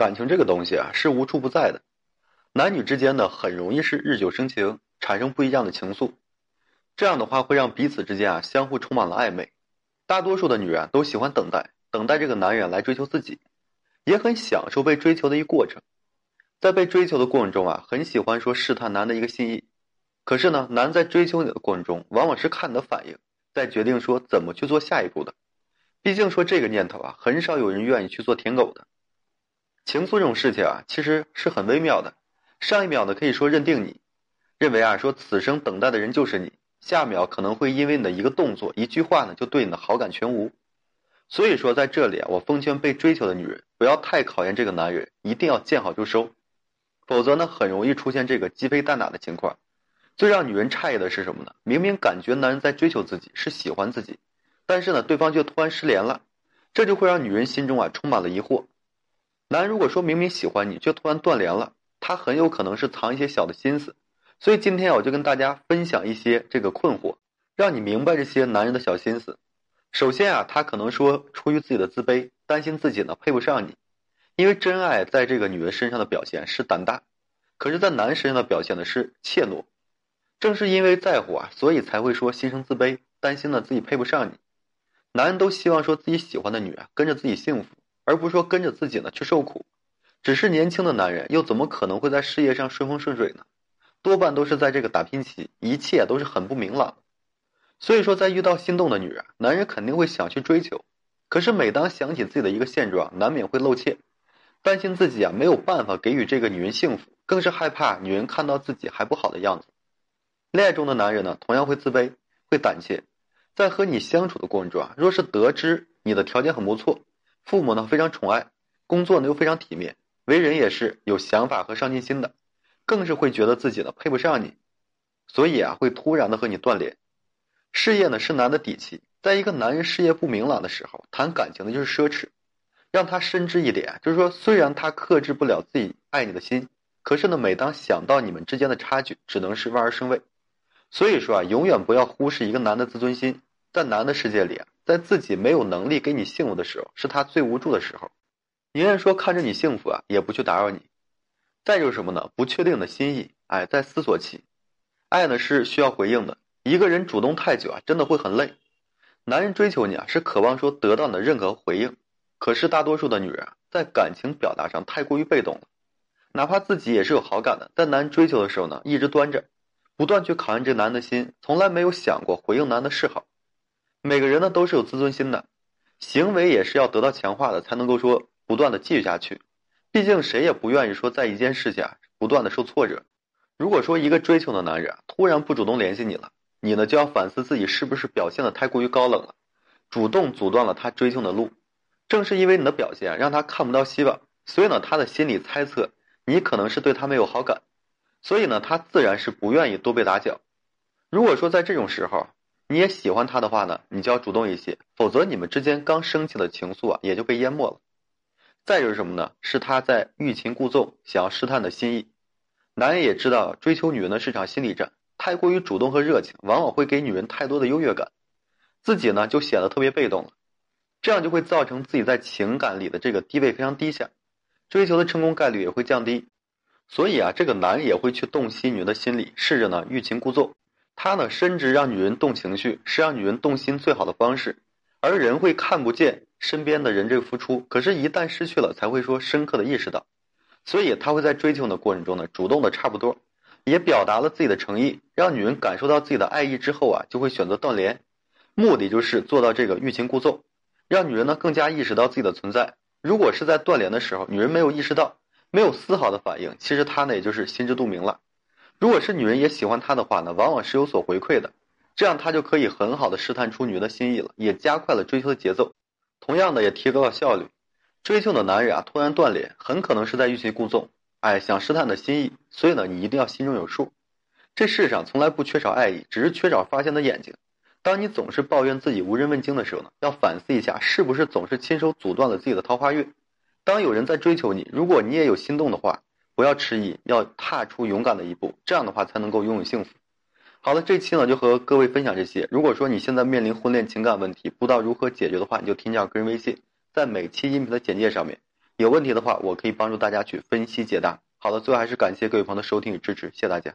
感情这个东西啊，是无处不在的。男女之间呢，很容易是日久生情，产生不一样的情愫。这样的话，会让彼此之间啊，相互充满了暧昧。大多数的女人都喜欢等待，等待这个男人来追求自己，也很享受被追求的一过程。在被追求的过程中啊，很喜欢说试探男的一个心意。可是呢，男在追求你的过程中，往往是看你的反应，再决定说怎么去做下一步的。毕竟说这个念头啊，很少有人愿意去做舔狗的。情愫这种事情啊，其实是很微妙的。上一秒呢，可以说认定你，认为啊，说此生等待的人就是你；下秒可能会因为你的一个动作、一句话呢，就对你的好感全无。所以说，在这里啊，我奉劝被追求的女人，不要太考验这个男人，一定要见好就收。否则呢，很容易出现这个鸡飞蛋打的情况。最让女人诧异的是什么呢？明明感觉男人在追求自己，是喜欢自己，但是呢，对方却突然失联了，这就会让女人心中啊充满了疑惑。男人如果说明明喜欢你，却突然断联了，他很有可能是藏一些小的心思。所以今天我就跟大家分享一些这个困惑，让你明白这些男人的小心思。首先啊，他可能说出于自己的自卑，担心自己呢配不上你。因为真爱在这个女人身上的表现是胆大，可是，在男人身上的表现呢是怯懦。正是因为在乎啊，所以才会说心生自卑，担心呢自己配不上你。男人都希望说自己喜欢的女人跟着自己幸福，而不是说跟着自己呢去受苦。只是年轻的男人又怎么可能会在事业上顺风顺水呢？多半都是在这个打拼期，一切都是很不明朗。所以说，在遇到心动的女人，男人肯定会想去追求。可是每当想起自己的一个现状，难免会露怯。担心自己啊没有办法给予这个女人幸福，更是害怕女人看到自己还不好的样子。恋爱中的男人呢，同样会自卑，会胆怯。在和你相处的过程中啊，若是得知你的条件很不错，父母呢非常宠爱，工作呢又非常体面，为人也是有想法和上进心的，更是会觉得自己呢配不上你，所以啊会突然的和你断联。事业呢是男的底气，在一个男人事业不明朗的时候，谈感情呢就是奢侈。让他深知一点，就是说，虽然他克制不了自己爱你的心，可是呢，每当想到你们之间的差距，只能是望而生畏。所以说啊，永远不要忽视一个男的自尊心。在男的世界里啊，在自己没有能力给你幸福的时候，是他最无助的时候。宁愿说看着你幸福啊，也不去打扰你。再就是什么呢？不确定的心意，哎，在思索期。爱呢是需要回应的。一个人主动太久啊，真的会很累。男人追求你啊，是渴望说得到你的认可和回应。可是大多数的女人在感情表达上太过于被动了，哪怕自己也是有好感的，在男人追求的时候呢，一直端着，不断去考验这男人的心，从来没有想过回应男的示好。每个人呢都是有自尊心的，行为也是要得到强化的，才能够说不断的继续下去。毕竟谁也不愿意说在一件事情啊不断的受挫折。如果说一个追求的男人突然不主动联系你了，你呢就要反思自己是不是表现的太过于高冷了，主动阻断了他追求的路。正是因为你的表现让他看不到希望，所以呢，他的心里猜测你可能是对他没有好感，所以呢，他自然是不愿意多被打搅。如果说在这种时候你也喜欢他的话呢，你就要主动一些，否则你们之间刚升起的情愫啊也就被淹没了。再就是什么呢？是他在欲擒故纵，想要试探的心意。男人也知道追求女人的是场心理战，太过于主动和热情，往往会给女人太多的优越感，自己呢就显得特别被动了。这样就会造成自己在情感里的这个地位非常低下，追求的成功概率也会降低，所以啊，这个男人也会去洞悉女人的心理，试着呢欲擒故纵。他呢深知让女人动情绪是让女人动心最好的方式，而人会看不见身边的人这个付出，可是，一旦失去了，才会说深刻的意识到，所以他会在追求的过程中呢，主动的差不多，也表达了自己的诚意，让女人感受到自己的爱意之后啊，就会选择断联，目的就是做到这个欲擒故纵。让女人呢更加意识到自己的存在。如果是在断联的时候，女人没有意识到，没有丝毫的反应，其实她呢也就是心知肚明了。如果是女人也喜欢他的话呢，往往是有所回馈的，这样他就可以很好的试探出女人的心意了，也加快了追求的节奏，同样的也提高了效率。追求的男人啊突然断联，很可能是在欲擒故纵，哎，想试探的心意。所以呢，你一定要心中有数。这世上从来不缺少爱意，只是缺少发现的眼睛。当你总是抱怨自己无人问津的时候呢，要反思一下，是不是总是亲手阻断了自己的桃花运？当有人在追求你，如果你也有心动的话，不要迟疑，要踏出勇敢的一步，这样的话才能够拥有幸福。好了，这期呢就和各位分享这些。如果说你现在面临婚恋情感问题，不知道如何解决的话，你就添加个人微信，在每期音频的简介上面有问题的话，我可以帮助大家去分析解答。好了，最后还是感谢各位朋友的收听与支持，谢谢大家。